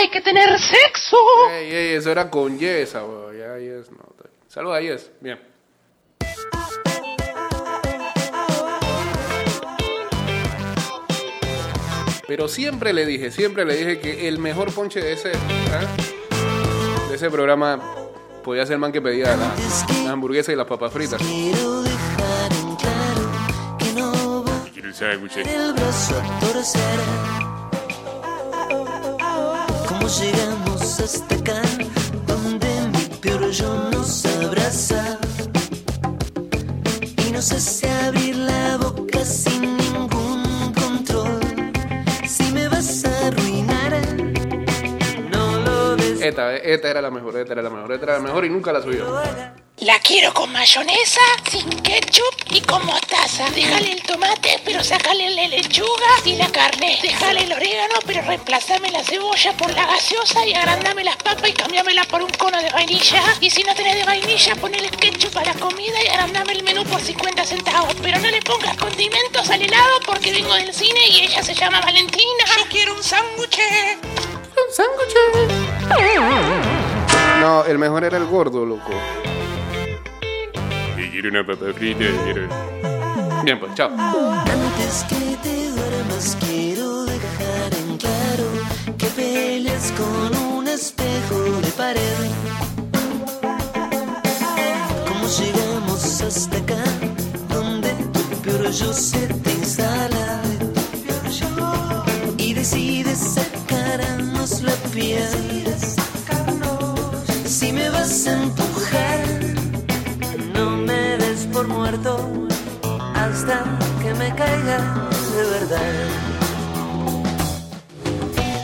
hay que tener sexo. Ey, ey, eso era con Yesa, weón. Ya Yes, no. Saludos a Yes. Bien. Pero siempre le dije, siempre le dije que el mejor ponche de ese, ¿ah? de ese programa podía ser el man que pedía la, la hamburguesa y las papas fritas. Quiero dejar en claro que no voy Quiero el llegamos hasta acá? Donde mi peor yo nos abraza. Y no sé si abrir la boca sin ningún control. Si me vas a arruinar, no lo des. Esta, esta era la mejor, esta era la mejor, esta era la mejor y nunca la subió. La quiero con mayonesa, sin ketchup y con mostaza. Déjale el tomate, pero sácale la lechuga y la carne. Déjale el orégano, pero reemplazame la cebolla por la gaseosa y agrandame las papas y cambiámela por un cono de vainilla. Y si no tenés de vainilla, ponele ketchup a la comida y agrandame el menú por 50 centavos. Pero no le pongas condimentos al helado porque vengo del cine y ella se llama Valentina. Yo quiero un sándwich. No, el mejor era el gordo, loco. Quiero una papa frita. Bien, pues, chao. Antes que te duermas quiero dejar en claro que peleas con un espejo de pared. ¿Cómo llegamos hasta acá? Donde tu peor yo se te instala. Y decides sacarnos la piel. Si me vas a empujar, muerto hasta que me caiga de verdad.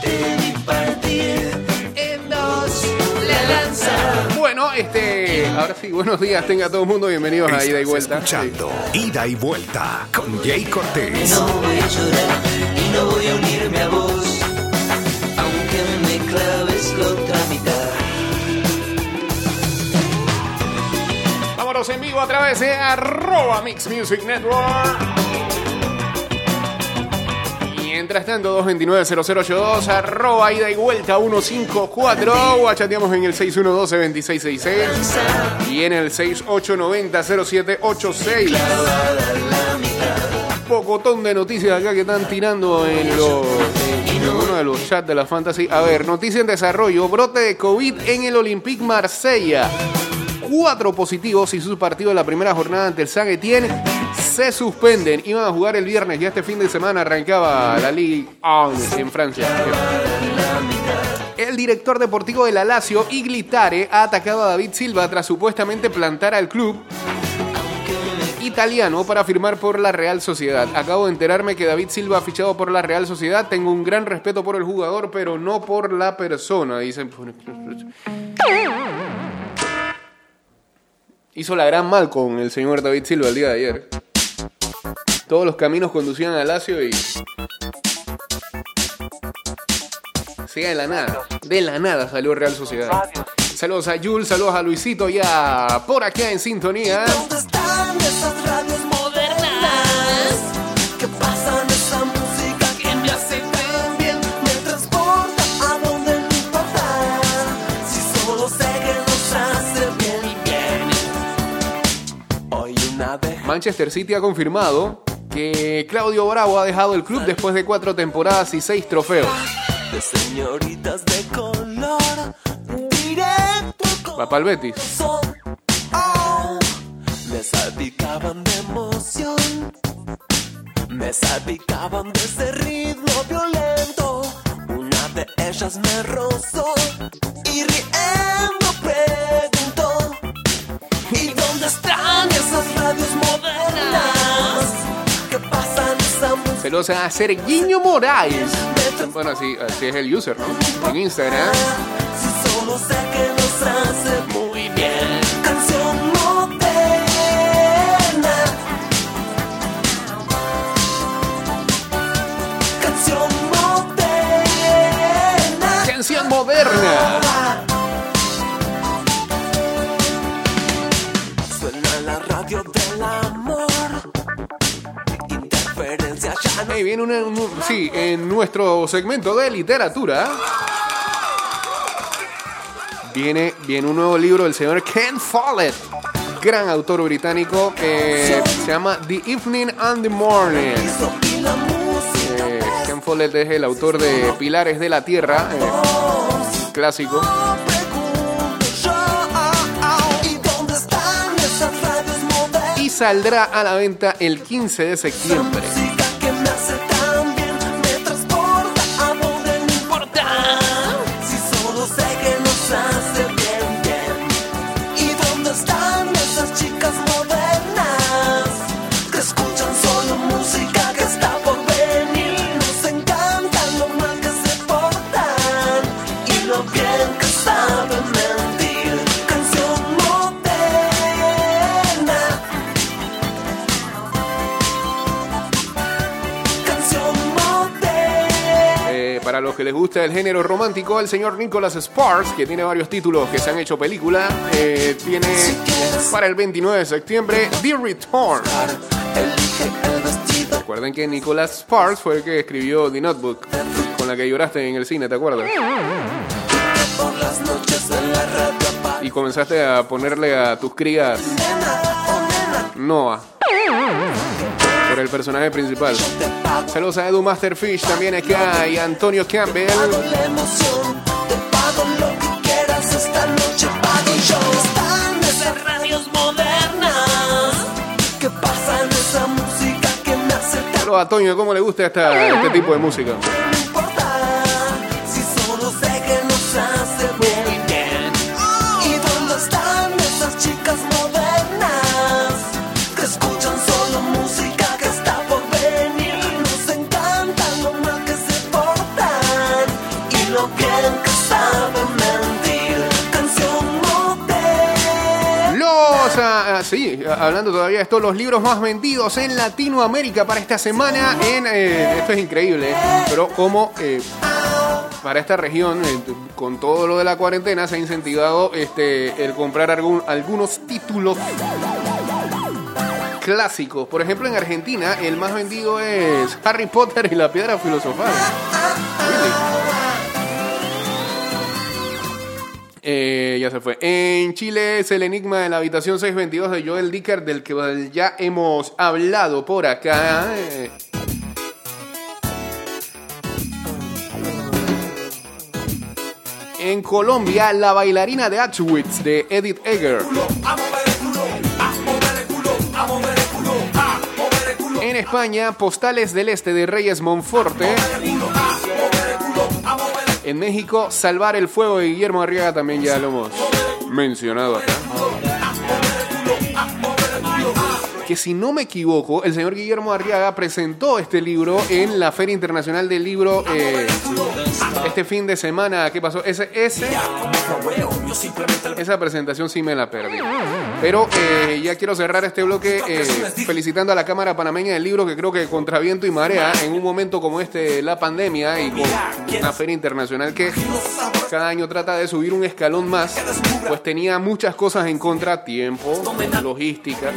Te vi partir en dos la lanza. Bueno, este. Ahora sí, buenos días, tenga todo el mundo bienvenidos a Ida y Estás Vuelta. escuchando Ida y Vuelta con Jay Cortés. No voy a llorar y no voy a unirme a vos, En vivo a través de arroba Mix Music Network. Mientras tanto, 229-0082, arroba ida y vuelta 154, o chateamos en el 612-2666 y en el 6890-0786. Pocotón de noticias acá que están tirando en uno de los chats de la Fantasy. A ver, noticia en desarrollo, brote de COVID en el Olympique Marsella cuatro positivos y su partido de la primera jornada ante el San se suspenden. Iban a jugar el viernes, ya este fin de semana arrancaba la Ligue 1 en Francia. El director deportivo de la Lazio, Iglitare, ha atacado a David Silva tras supuestamente plantar al club italiano para firmar por la Real Sociedad. Acabo de enterarme que David Silva ha fichado por la Real Sociedad. Tengo un gran respeto por el jugador, pero no por la persona, dicen. Hizo la gran mal con el señor David Silva el día de ayer. Todos los caminos conducían a Lazio y. Sí, de la nada. De la nada salió Real Sociedad. Saludos a Jules, saludos a Luisito ya por acá en sintonía. ¿Dónde están esas radios Manchester City ha confirmado que Claudio Bravo ha dejado el club después de cuatro temporadas y seis trofeos. de señoritas de color directo Va para el Betis. Oh, me salpicaban de emoción, me salpicaban de ese ritmo violento. Una de ellas me rozó y riendo preguntó: ¿Y dónde están esas radios Saludos a Sergiño Moraes. Bueno, así, así es el user, ¿no? En Instagram. Muy bien. Un- sí, en nuestro segmento de literatura. viene, viene un nuevo libro del señor Ken Follett, gran autor británico. eh, se llama The Evening and the Morning. Eh, Ken Follett es el autor de Pilares de la Tierra, eh, clásico. Y saldrá a la venta el 15 de septiembre. Que les gusta el género romántico, el señor Nicholas Sparks, que tiene varios títulos que se han hecho película, eh, tiene para el 29 de septiembre The Return. Recuerden que Nicholas Sparks fue el que escribió The Notebook, con la que lloraste en el cine, ¿te acuerdas? Y comenzaste a ponerle a tus crías nena o nena Noah el personaje principal. Saludos a Edu Masterfish también acá y Antonio Campbell. Saludos a Toño, ¿cómo le gusta esta- este tipo de música? Sí, hablando todavía de esto, los libros más vendidos en Latinoamérica para esta semana en, eh, esto es increíble, pero como eh, para esta región, eh, con todo lo de la cuarentena, se ha incentivado este, el comprar algún- algunos títulos clásicos. Por ejemplo, en Argentina, el más vendido es Harry Potter y la piedra filosofal. Eh, ya se fue. En Chile es el enigma de la habitación 622 de Joel Dicker, del que ya hemos hablado por acá. En Colombia, la bailarina de Auschwitz de Edith Egger. En España, Postales del Este de Reyes Monforte. En México, Salvar el Fuego de Guillermo Arriaga también ya lo hemos mencionado acá. Que si no me equivoco, el señor Guillermo Arriaga presentó este libro en la Feria Internacional del Libro eh, este fin de semana. ¿Qué pasó? Ese, ese, esa presentación sí me la perdí. Pero eh, ya quiero cerrar este bloque eh, felicitando a la Cámara Panameña del Libro, que creo que contra viento y marea, en un momento como este, la pandemia y con una feria internacional que cada año trata de subir un escalón más, pues tenía muchas cosas en contra, tiempo, logística,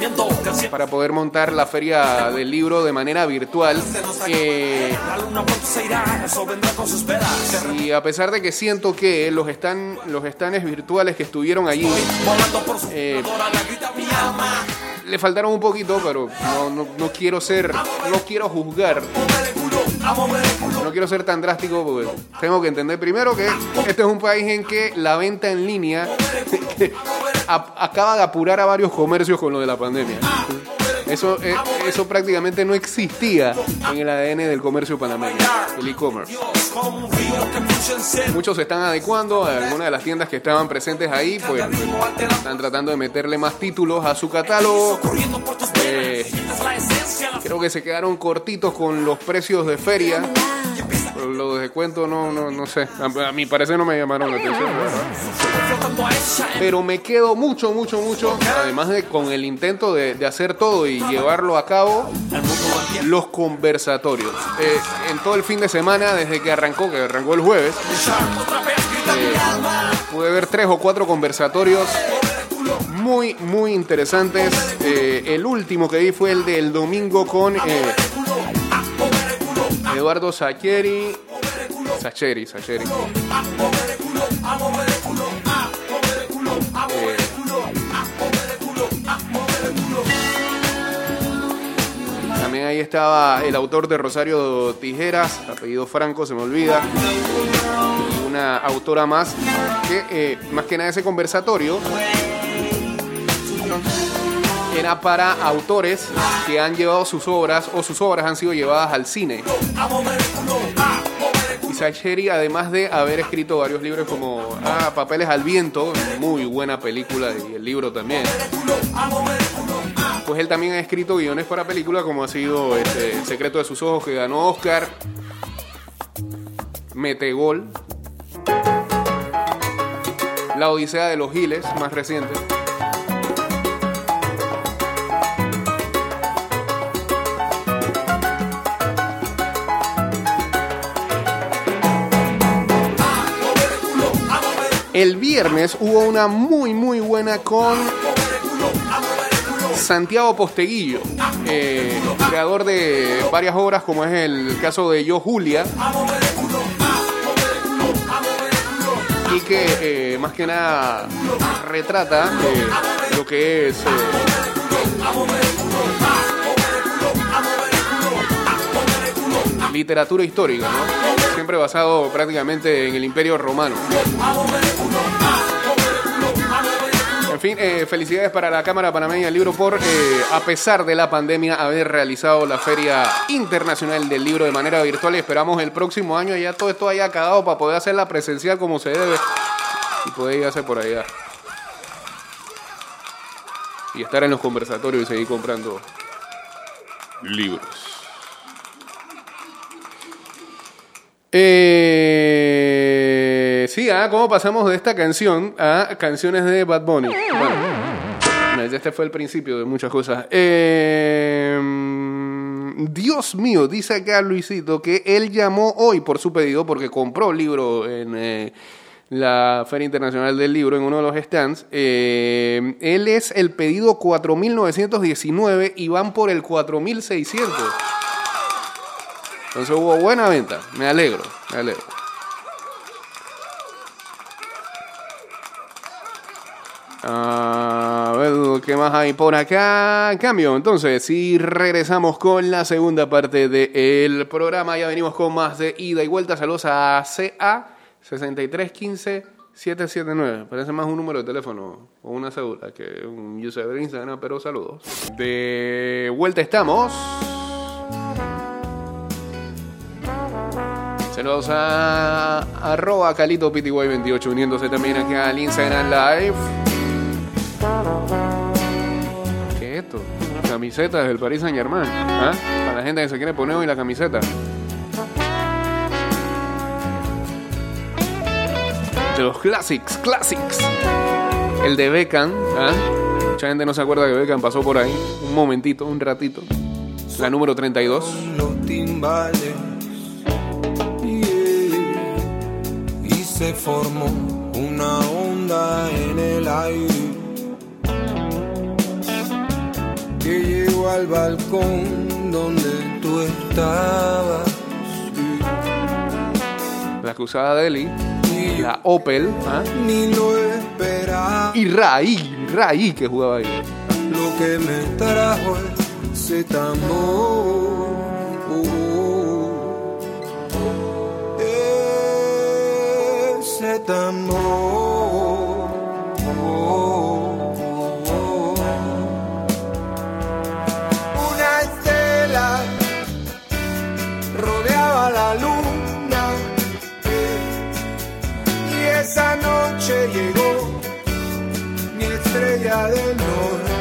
para poder montar la feria del libro de manera virtual. Eh, y a pesar de que siento que los, están, los stands virtuales que estuvieron allí eh, le faltaron un poquito, pero no, no, no quiero ser, no quiero juzgar. No quiero ser tan drástico porque tengo que entender primero que este es un país en que la venta en línea acaba de apurar a varios comercios con lo de la pandemia. Eso, eh, eso prácticamente no existía en el ADN del comercio panameño, el e-commerce. Muchos se están adecuando, algunas de las tiendas que estaban presentes ahí, pues están tratando de meterle más títulos a su catálogo. Eh, creo que se quedaron cortitos con los precios de feria. Los de descuento no, no, no sé. A, mi parecer no me llamaron la atención. Pero me quedo mucho, mucho, mucho. Además de con el intento de, de hacer todo y llevarlo a cabo, los conversatorios. Eh, en todo el fin de semana, desde que arrancó, que arrancó el jueves, eh, pude ver tres o cuatro conversatorios muy, muy interesantes. Eh, el último que vi fue el del domingo con Eduardo Sacheri. Sacheri, Sacheri. Eh, también ahí estaba el autor de Rosario Tijeras, apellido Franco, se me olvida. Una autora más que, eh, más que nada, ese conversatorio era para autores que han llevado sus obras o sus obras han sido llevadas al cine. Isaac Sherry, además de haber escrito varios libros como ah, Papeles al Viento, muy buena película y el libro también. Pues él también ha escrito guiones para películas como ha sido este, El secreto de sus ojos que ganó Oscar, Metegol, La Odisea de los Giles, más reciente. El viernes hubo una muy muy buena con Santiago Posteguillo, eh, creador de varias obras como es el caso de Yo Julia. Y que eh, más que nada retrata eh, lo que es literatura histórica, ¿no? Siempre basado prácticamente en el Imperio Romano. En fin, eh, felicidades para la Cámara Panameña del Libro por, eh, a pesar de la pandemia, haber realizado la Feria Internacional del Libro de manera virtual. Esperamos el próximo año ya todo esto haya acabado para poder hacerla presencial como se debe y poder ir a hacer por allá. Y estar en los conversatorios y seguir comprando libros. Eh, sí, ah, ¿cómo pasamos de esta canción a canciones de Bad Bunny? Bueno, este fue el principio de muchas cosas. Eh, Dios mío, dice acá Luisito que él llamó hoy por su pedido porque compró libro en eh, la Feria Internacional del Libro en uno de los stands. Eh, él es el pedido 4919 y van por el 4600. Entonces hubo buena venta. Me alegro, me alegro. A ver, ¿qué más hay por acá? Cambio, entonces, si regresamos con la segunda parte del programa, ya venimos con más de ida y vuelta. Saludos a CA 6315779. Parece más un número de teléfono o una cédula que un user de Instagram, pero saludos. De vuelta estamos. Saludos a arroba Calito PTY28 uniéndose también aquí al Instagram Live. ¿Qué es esto? Camisetas del Paris Saint Germain. ¿Ah? Para la gente que se quiere poner hoy la camiseta. De los Classics, Classics. El de Beckham. ¿ah? Mucha gente no se acuerda que Beckham pasó por ahí. Un momentito, un ratito. La número 32. Se formó una onda en el aire que llegó al balcón donde tú estabas La cruzada de Eli. y La Opel. ¿ah? ni lo esperaba Y Raí, Raí que jugaba ahí. lo que me trajo ese tambor. Ese tambor. Una estela rodeaba la luna y esa noche llegó mi estrella del norte.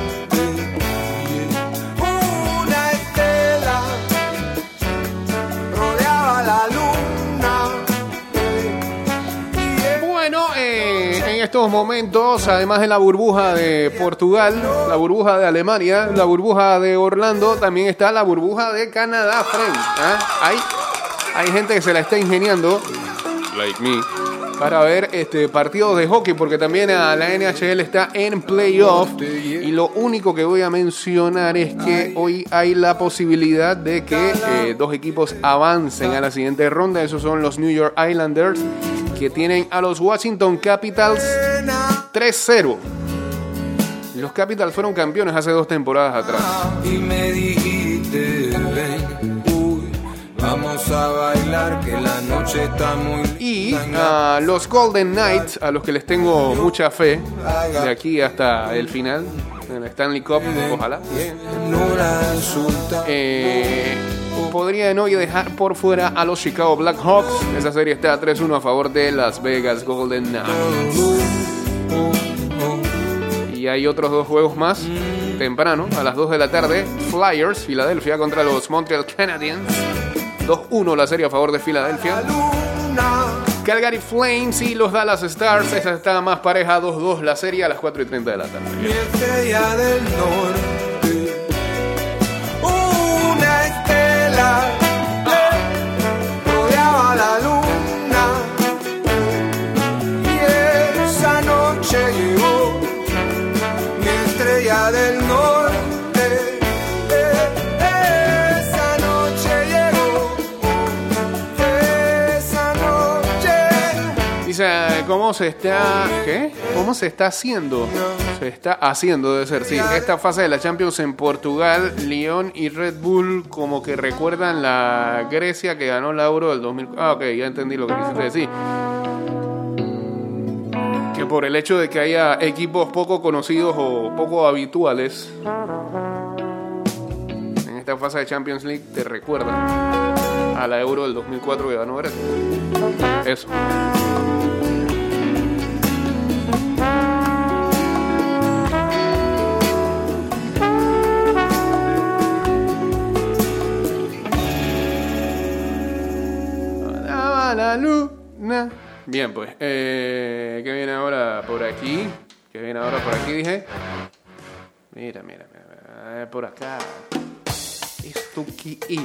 Estos momentos, además de la burbuja de Portugal, la burbuja de Alemania, la burbuja de Orlando, también está la burbuja de Canadá, friend. ¿ah? Hay, hay gente que se la está ingeniando, like me, para ver este partidos de hockey, porque también a la NHL está en playoff. Y lo único que voy a mencionar es que hoy hay la posibilidad de que eh, dos equipos avancen a la siguiente ronda. Esos son los New York Islanders, que tienen a los Washington Capitals 3-0. Los Capitals fueron campeones hace dos temporadas atrás. Y me dijiste, Vamos a bailar que la noche está muy Y a los Golden Knights, a los que les tengo mucha fe, de aquí hasta el final, en la Stanley Cup, ojalá. Eh, podrían hoy dejar por fuera a los Chicago Blackhawks. Esa serie está 3-1 a favor de Las Vegas Golden Knights. Y hay otros dos juegos más temprano, a las 2 de la tarde. Flyers, Filadelfia contra los Montreal Canadiens. 2-1 la serie a favor de Filadelfia. Calgary Flames y los Dallas Stars. Esa está más pareja 2-2 la serie a las 4 y 30 de la tarde. Una estela rodeaba la luna ¿cómo se está, qué? ¿Cómo se está haciendo? Se está haciendo, debe ser, sí. Esta fase de la Champions en Portugal, Lyon y Red Bull como que recuerdan la Grecia que ganó la Euro del 2000. Ah, ok, ya entendí lo que quisiste decir. Que por el hecho de que haya equipos poco conocidos o poco habituales en esta fase de Champions League, te recuerda a la Euro del 2004 que ganó Grecia. Eso. La luna. Bien, pues. Eh, ¿Qué viene ahora por aquí? ¿Qué viene ahora por aquí? Dije. Mira, mira, mira. eh, por acá. Esto que es.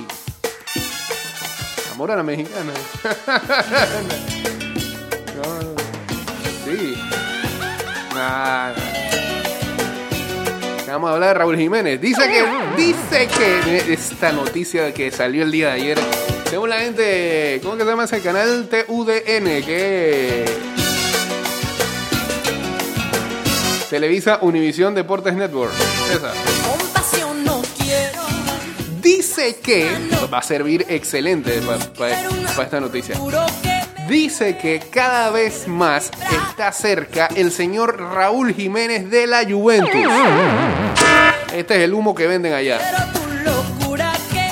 Amor a la mexicana. Sí. Vamos a hablar de Raúl Jiménez. Dice que, dice que esta noticia que salió el día de ayer, según la gente, ¿cómo que se llama ese canal? TUDN, que Televisa Univisión Deportes Network. Esa. Dice que va a servir excelente para esta noticia. Dice que cada vez más está cerca el señor Raúl Jiménez de la Juventus. Este es el humo que venden allá.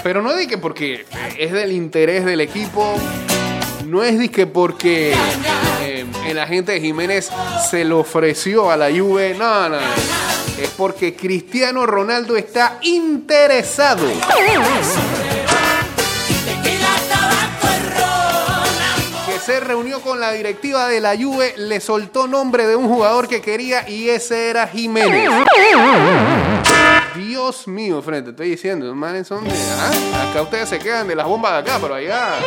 Pero no que porque es del interés del equipo, no es que porque eh, el agente de Jiménez se lo ofreció a la Juve, no, no, no. Es porque Cristiano Ronaldo está interesado. Que se reunió con la directiva de la Juve, le soltó nombre de un jugador que quería y ese era Jiménez. Dios mío, frente, estoy diciendo, los manes son de. ah, Acá ustedes se quedan de las bombas de acá, pero allá.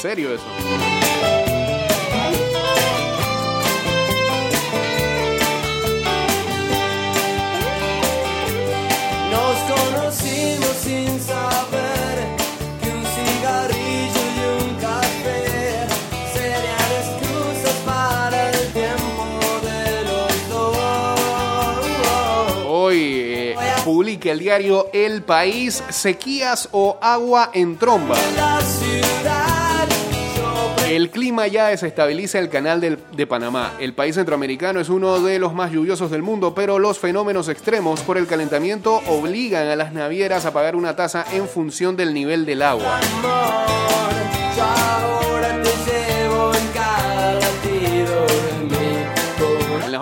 serio eso. Publica el diario El País sequías o agua en tromba. El clima ya desestabiliza el canal del- de Panamá. El país centroamericano es uno de los más lluviosos del mundo, pero los fenómenos extremos por el calentamiento obligan a las navieras a pagar una tasa en función del nivel del agua.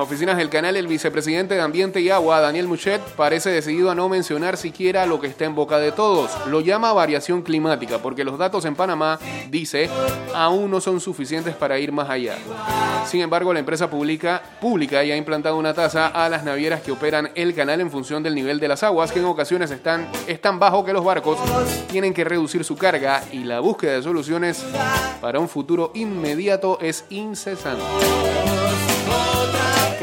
Oficinas del canal, el vicepresidente de Ambiente y Agua, Daniel Muchet, parece decidido a no mencionar siquiera lo que está en boca de todos. Lo llama variación climática, porque los datos en Panamá, dice, aún no son suficientes para ir más allá. Sin embargo, la empresa pública, pública ya ha implantado una tasa a las navieras que operan el canal en función del nivel de las aguas, que en ocasiones están es tan bajo que los barcos tienen que reducir su carga y la búsqueda de soluciones para un futuro inmediato es incesante.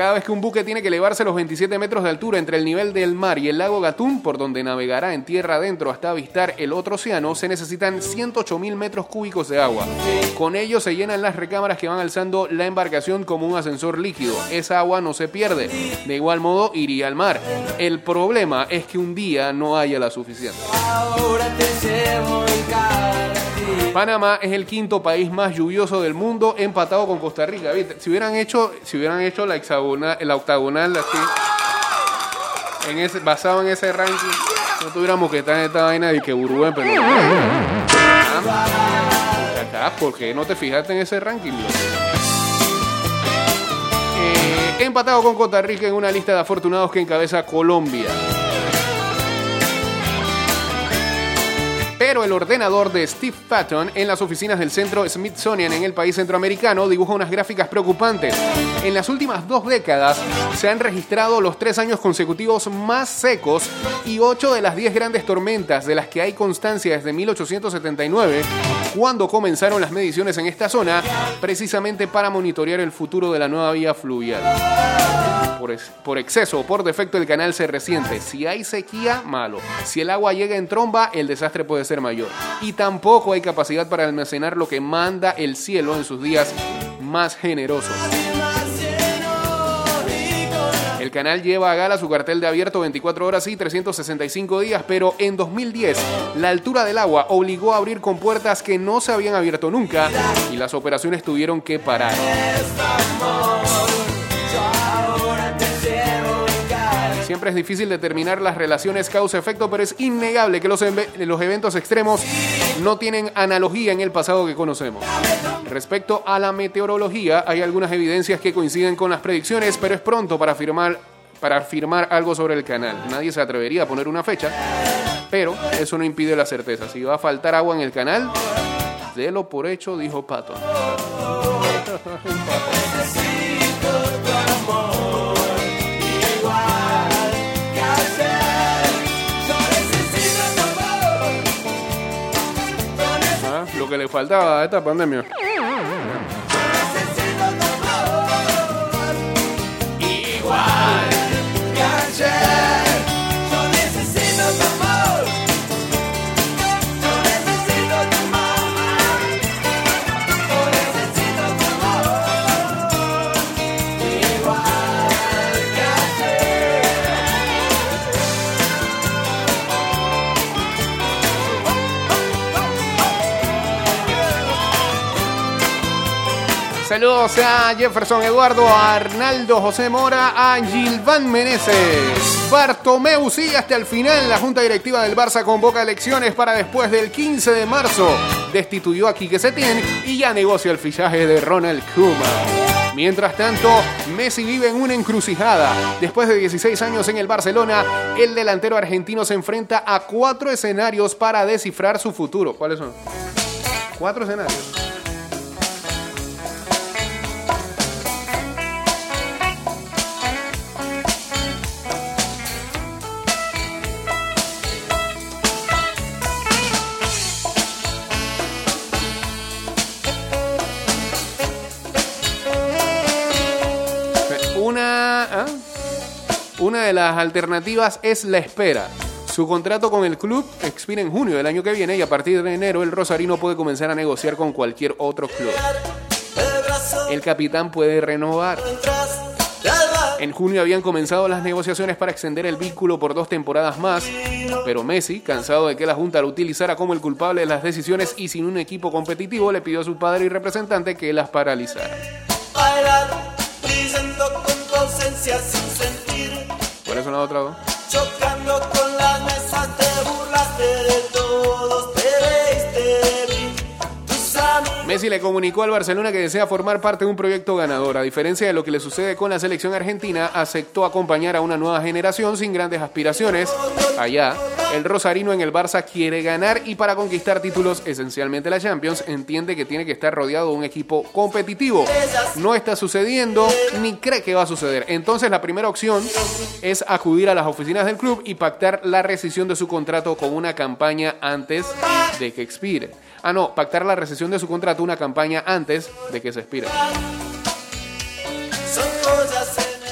Cada vez que un buque tiene que elevarse los 27 metros de altura entre el nivel del mar y el lago Gatún, por donde navegará en tierra adentro hasta avistar el otro océano, se necesitan 108 mil metros cúbicos de agua. Con ello se llenan las recámaras que van alzando la embarcación como un ascensor líquido. Esa agua no se pierde. De igual modo, iría al mar. El problema es que un día no haya la suficiente. Panamá es el quinto país más lluvioso del mundo, empatado con Costa Rica. Si hubieran hecho, si hubieran hecho la hexagonal, la octagonal así, en ese, basado en ese ranking, no tuviéramos que estar en esta vaina de que Uruguay, pero. Ah, acá, ¿por qué no te fijaste en ese ranking? Eh, empatado con Costa Rica en una lista de afortunados que encabeza Colombia. Pero el ordenador de Steve Patton en las oficinas del centro Smithsonian en el país centroamericano dibuja unas gráficas preocupantes. En las últimas dos décadas se han registrado los tres años consecutivos más secos y ocho de las diez grandes tormentas de las que hay constancia desde 1879, cuando comenzaron las mediciones en esta zona, precisamente para monitorear el futuro de la nueva vía fluvial. Por, por exceso o por defecto el canal se resiente. Si hay sequía, malo. Si el agua llega en tromba, el desastre puede ser mayor. Y tampoco hay capacidad para almacenar lo que manda el cielo en sus días más generosos. El canal lleva a gala su cartel de abierto 24 horas y 365 días, pero en 2010 la altura del agua obligó a abrir compuertas que no se habían abierto nunca y las operaciones tuvieron que parar. Siempre es difícil determinar las relaciones causa-efecto, pero es innegable que los, eventos extremos no tienen analogía en el pasado que conocemos. Respecto a la meteorología, hay algunas evidencias que coinciden con las predicciones, pero es pronto para afirmar, para afirmar algo sobre el canal. Nadie se atrevería a poner una fecha, pero eso no impide la certeza. Si va a faltar agua en el canal, délo por hecho, dijo Pato. Faltaba esta pandemia. Saludos a Jefferson Eduardo, a Arnaldo José Mora, a Gilván Meneses. Bartomeu sigue hasta el final. La Junta Directiva del Barça convoca elecciones para después del 15 de marzo. Destituyó a Quique Setién y ya negocia el fichaje de Ronald Koeman. Mientras tanto, Messi vive en una encrucijada. Después de 16 años en el Barcelona, el delantero argentino se enfrenta a cuatro escenarios para descifrar su futuro. ¿Cuáles son? Cuatro escenarios. Una de las alternativas es la espera. Su contrato con el club expira en junio del año que viene y a partir de enero el Rosarino puede comenzar a negociar con cualquier otro club. El capitán puede renovar. En junio habían comenzado las negociaciones para extender el vínculo por dos temporadas más, pero Messi, cansado de que la Junta lo utilizara como el culpable de las decisiones y sin un equipo competitivo, le pidió a su padre y representante que las paralizara. Chocando con las burlaste Messi le comunicó al Barcelona que desea formar parte de un proyecto ganador. A diferencia de lo que le sucede con la selección argentina, aceptó acompañar a una nueva generación sin grandes aspiraciones. Allá, el Rosarino en el Barça quiere ganar y para conquistar títulos, esencialmente la Champions, entiende que tiene que estar rodeado de un equipo competitivo. No está sucediendo ni cree que va a suceder. Entonces la primera opción es acudir a las oficinas del club y pactar la rescisión de su contrato con una campaña antes de que expire. Ah, no, pactar la rescisión de su contrato una campaña antes de que se expire.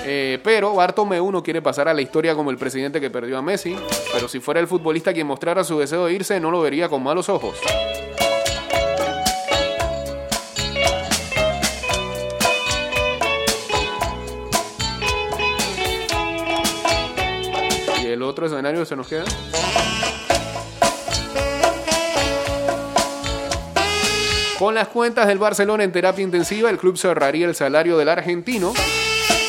Eh, pero Bartomeu no quiere pasar a la historia como el presidente que perdió a Messi. Pero si fuera el futbolista quien mostrara su deseo de irse, no lo vería con malos ojos. Y el otro escenario se nos queda. Con las cuentas del Barcelona en terapia intensiva, el club cerraría el salario del argentino,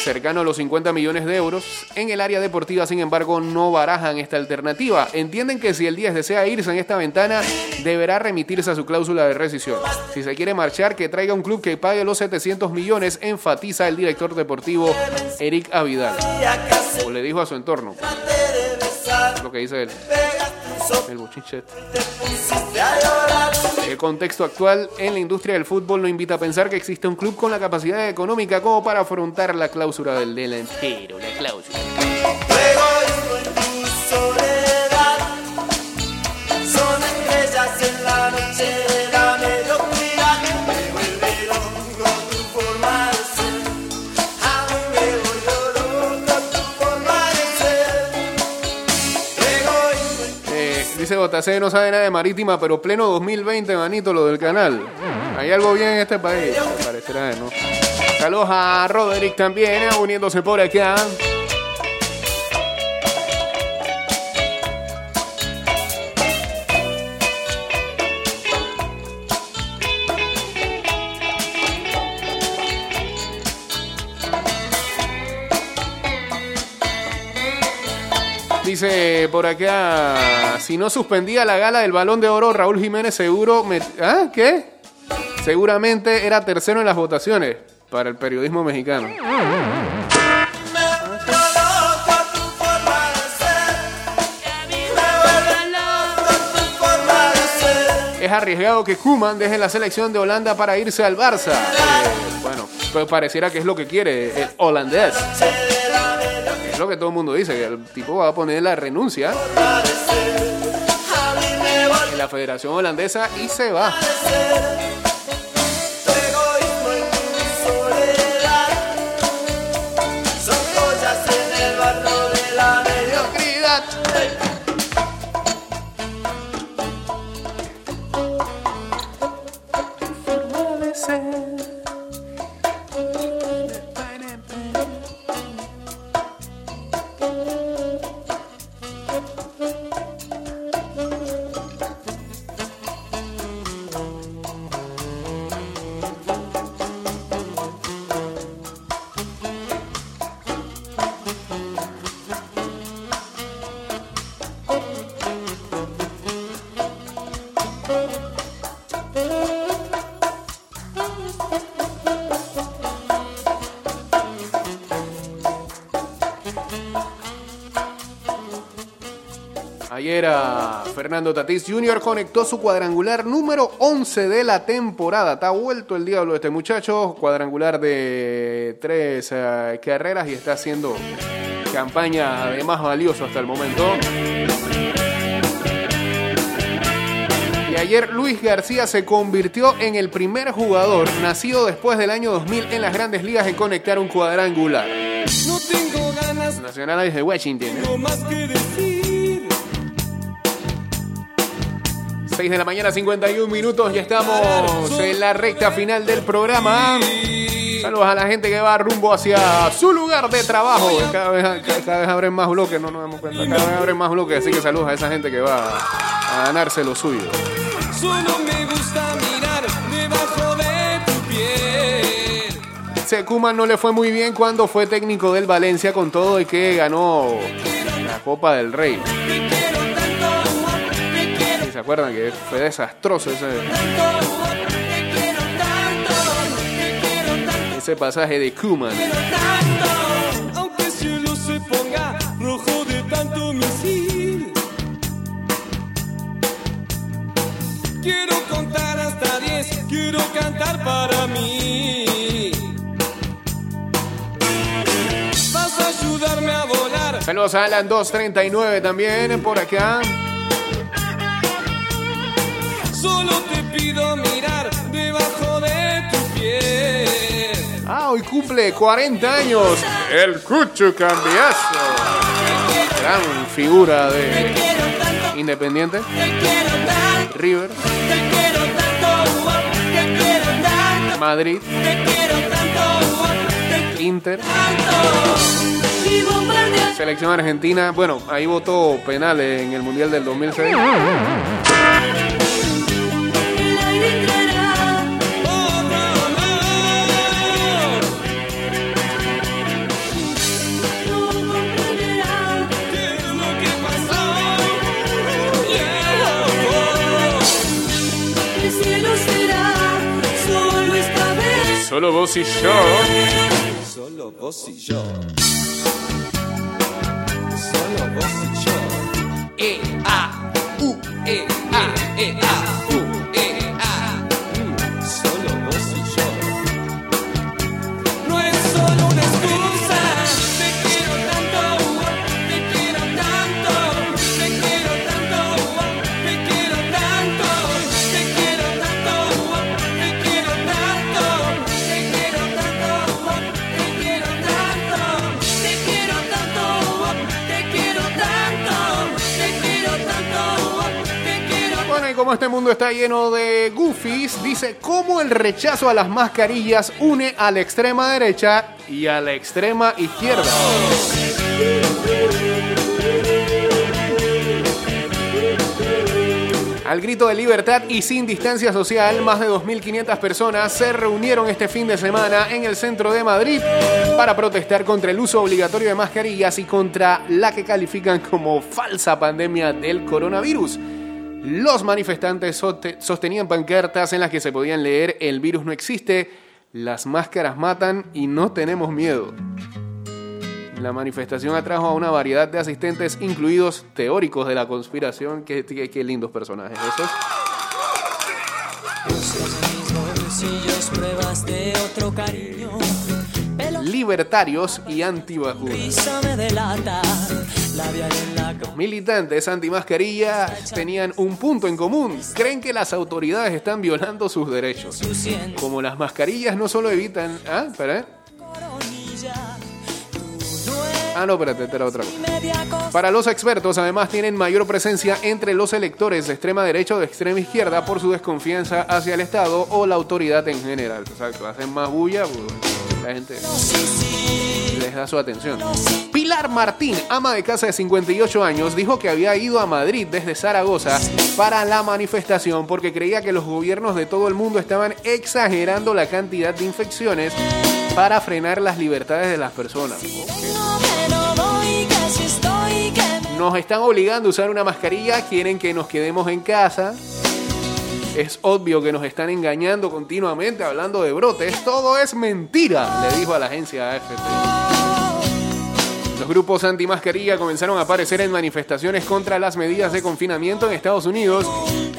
cercano a los 50 millones de euros. En el área deportiva, sin embargo, no barajan esta alternativa. Entienden que si el 10 desea irse en esta ventana, deberá remitirse a su cláusula de rescisión. Si se quiere marchar, que traiga un club que pague los 700 millones, enfatiza el director deportivo Eric Avidal. O le dijo a su entorno. Lo que dice él. El bochinche. El contexto actual en la industria del fútbol no invita a pensar que existe un club con la capacidad económica como para afrontar la cláusula del delantero. La cláusula. Dice JC, no sabe nada de marítima, pero pleno 2020, manito, lo del canal. Hay algo bien en este país. Parecerá, ¿no? Saludos a Roderick también, eh, uniéndose por acá. Dice por acá, si no suspendía la gala del balón de oro, Raúl Jiménez seguro... me- ¿Ah? ¿Qué? Seguramente era tercero en las votaciones para el periodismo mexicano. Es arriesgado que Kuman deje la selección de Holanda para irse al Barça. Eh, bueno, pues pareciera que es lo que quiere el holandés. Lo que todo el mundo dice, que el tipo va a poner la renuncia en la Federación Holandesa y se va. Fernando Tatís Jr. conectó su cuadrangular número 11 de la temporada. Está vuelto el diablo este muchacho. Cuadrangular de tres eh, carreras y está haciendo campaña de más valioso hasta el momento. Y ayer Luis García se convirtió en el primer jugador nacido después del año 2000 en las grandes ligas en conectar un cuadrangular. No tengo ganas, Nacionales de Washington. ¿eh? no más que decir. 6 de la mañana, 51 minutos. Ya estamos en la recta final del programa. Saludos a la gente que va rumbo hacia su lugar de trabajo. Cada vez, cada- vez abren más bloques, no nos damos cuenta. Cada vez abren más bloques, así que saludos a esa gente que va a ganarse lo suyo. Solo me gusta mirar debajo de tu piel. Secuma no le fue muy bien cuando fue técnico del Valencia con todo y que ganó la Copa del Rey. ¿Se acuerdan que fue desastroso ese, ese pasaje de Kuman? Quiero contar hasta 10, quiero cantar para mí. Vas a ayudarme a volar. Saludos a Alan 239 también por acá. Solo te pido mirar debajo de tu piel. Ah, hoy cumple 40 años el Cucho Cambiazo. Gran figura de Independiente, River, Madrid, Inter, Selección Argentina. Bueno, ahí votó penales en el Mundial del 2006. El cielo será solo esta vez. Solo vos y yo. Solo vos y yo. Solo vos y yo. E, A, E, A, E, A, como este mundo está lleno de goofies, dice cómo el rechazo a las mascarillas une a la extrema derecha y a la extrema izquierda. Al grito de libertad y sin distancia social, más de 2.500 personas se reunieron este fin de semana en el centro de Madrid para protestar contra el uso obligatorio de mascarillas y contra la que califican como falsa pandemia del coronavirus. Los manifestantes soste- sostenían pancartas en las que se podían leer el virus no existe, las máscaras matan y no tenemos miedo. La manifestación atrajo a una variedad de asistentes, incluidos teóricos de la conspiración. Qué, lindos personajes esos. bolsillos pruebas de otro cariño. Libertarios y antivacunas. la Los militantes antimascarillas tenían un punto en común. Creen que las autoridades están violando sus derechos. Como las mascarillas no solo evitan... Ah, espera. eres Ah, no, espérate, esta era otra cosa. Para los expertos, además, tienen mayor presencia entre los electores de extrema derecha o de extrema izquierda por su desconfianza hacia el Estado o la autoridad en general. O sea, que hacen más bulla, pues, la gente les da su atención. Pilar Martín, ama de casa de 58 años, dijo que había ido a Madrid desde Zaragoza para la manifestación porque creía que los gobiernos de todo el mundo estaban exagerando la cantidad de infecciones para frenar las libertades de las personas. Nos están obligando a usar una mascarilla, quieren que nos quedemos en casa. Es obvio que nos están engañando continuamente hablando de brotes. Todo es mentira, le dijo a la agencia AFP. Los grupos antimascarilla comenzaron a aparecer en manifestaciones contra las medidas de confinamiento en Estados Unidos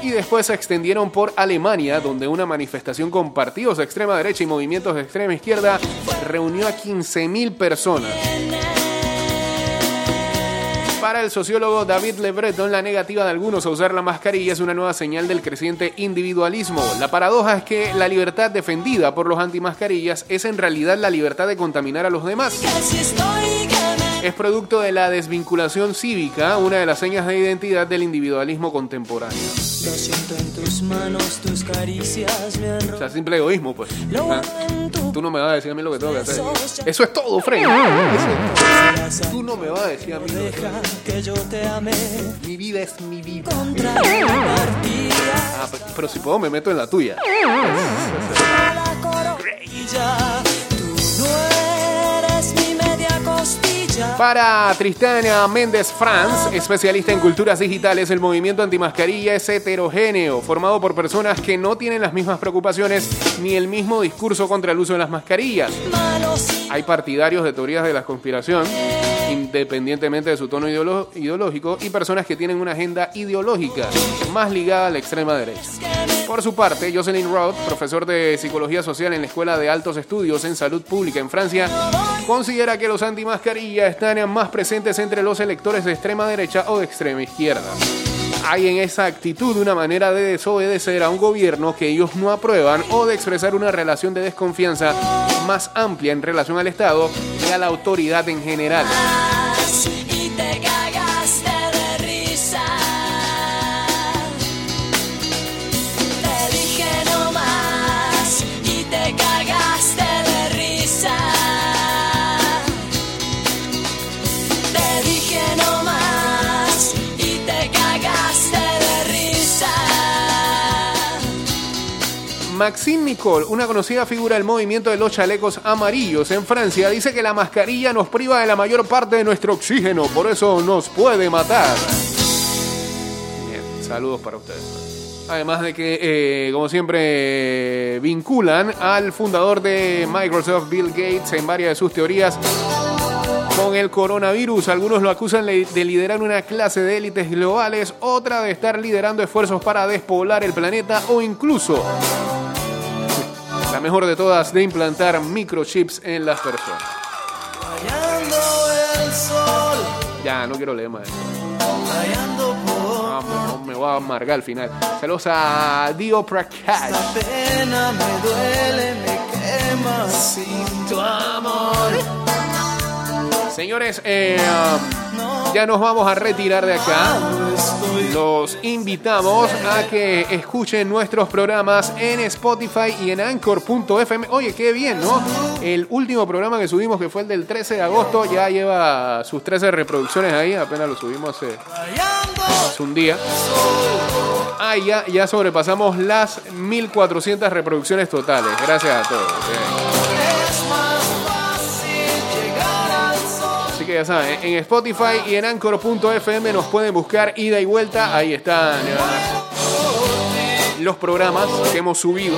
y después se extendieron por Alemania, donde una manifestación con partidos de extrema derecha y movimientos de extrema izquierda reunió a 15.000 personas. Para el sociólogo David Le Breton, la negativa de algunos a usar la mascarilla es una nueva señal del creciente individualismo. La paradoja es que la libertad defendida por los antimascarillas es en realidad la libertad de contaminar a los demás. Es producto de la desvinculación cívica, una de las señas de identidad del individualismo contemporáneo. Lo siento en tus manos, tus caricias me han O sea, simple egoísmo, pues. Lo Ah, Tú no me vas a decir a mí lo que tengo que hacer. Eso es todo, Fred. Eso es todo. Tú no me vas a decir a mí lo que tengo que deja que yo te amé. Mi vida es mi vida. contra Ah, pe- pero si puedo me meto en la tuya. Para Tristana Méndez Franz, especialista en culturas digitales, el movimiento antimascarilla es heterogéneo, formado por personas que no tienen las mismas preocupaciones ni el mismo discurso contra el uso de las mascarillas. Hay partidarios de teorías de la conspiración, independientemente de su tono ideológico, y personas que tienen una agenda ideológica más ligada a la extrema derecha. Por su parte, Jocelyn Roth, profesor de psicología social en la Escuela de Altos Estudios en Salud Pública en Francia, considera que los antimascarillas están más presentes entre los electores de extrema derecha o de extrema izquierda. Hay en esa actitud una manera de desobedecer a un gobierno que ellos no aprueban o de expresar una relación de desconfianza más amplia en relación al Estado y a la autoridad en general. Maxine Nicole, una conocida figura del movimiento de los chalecos amarillos en Francia, dice que la mascarilla nos priva de la mayor parte de nuestro oxígeno, por eso nos puede matar. Bien, saludos para ustedes. Además de que, eh, como siempre, vinculan al fundador de Microsoft, Bill Gates, en varias de sus teorías con el coronavirus. Algunos lo acusan de de liderar una clase de élites globales, otra de estar liderando esfuerzos para despoblar el planeta o incluso, mejor de todas, de implantar microchips en las personas. Ya, no quiero leer más. No, me, no, me voy a amargar al final. Saludos a Dio Prakash. pena me duele, me quema sin tu amor. Señores, eh, ya nos vamos a retirar de acá. Los invitamos a que escuchen nuestros programas en Spotify y en Anchor.fm. Oye, qué bien, ¿no? El último programa que subimos, que fue el del 13 de agosto, ya lleva sus 13 reproducciones ahí. Apenas lo subimos hace, hace un día. Ah, ya, ya sobrepasamos las 1400 reproducciones totales. Gracias a todos. Ya saben, en Spotify y en Anchor.fm nos pueden buscar ida y vuelta. Ahí están eh, los programas que hemos subido.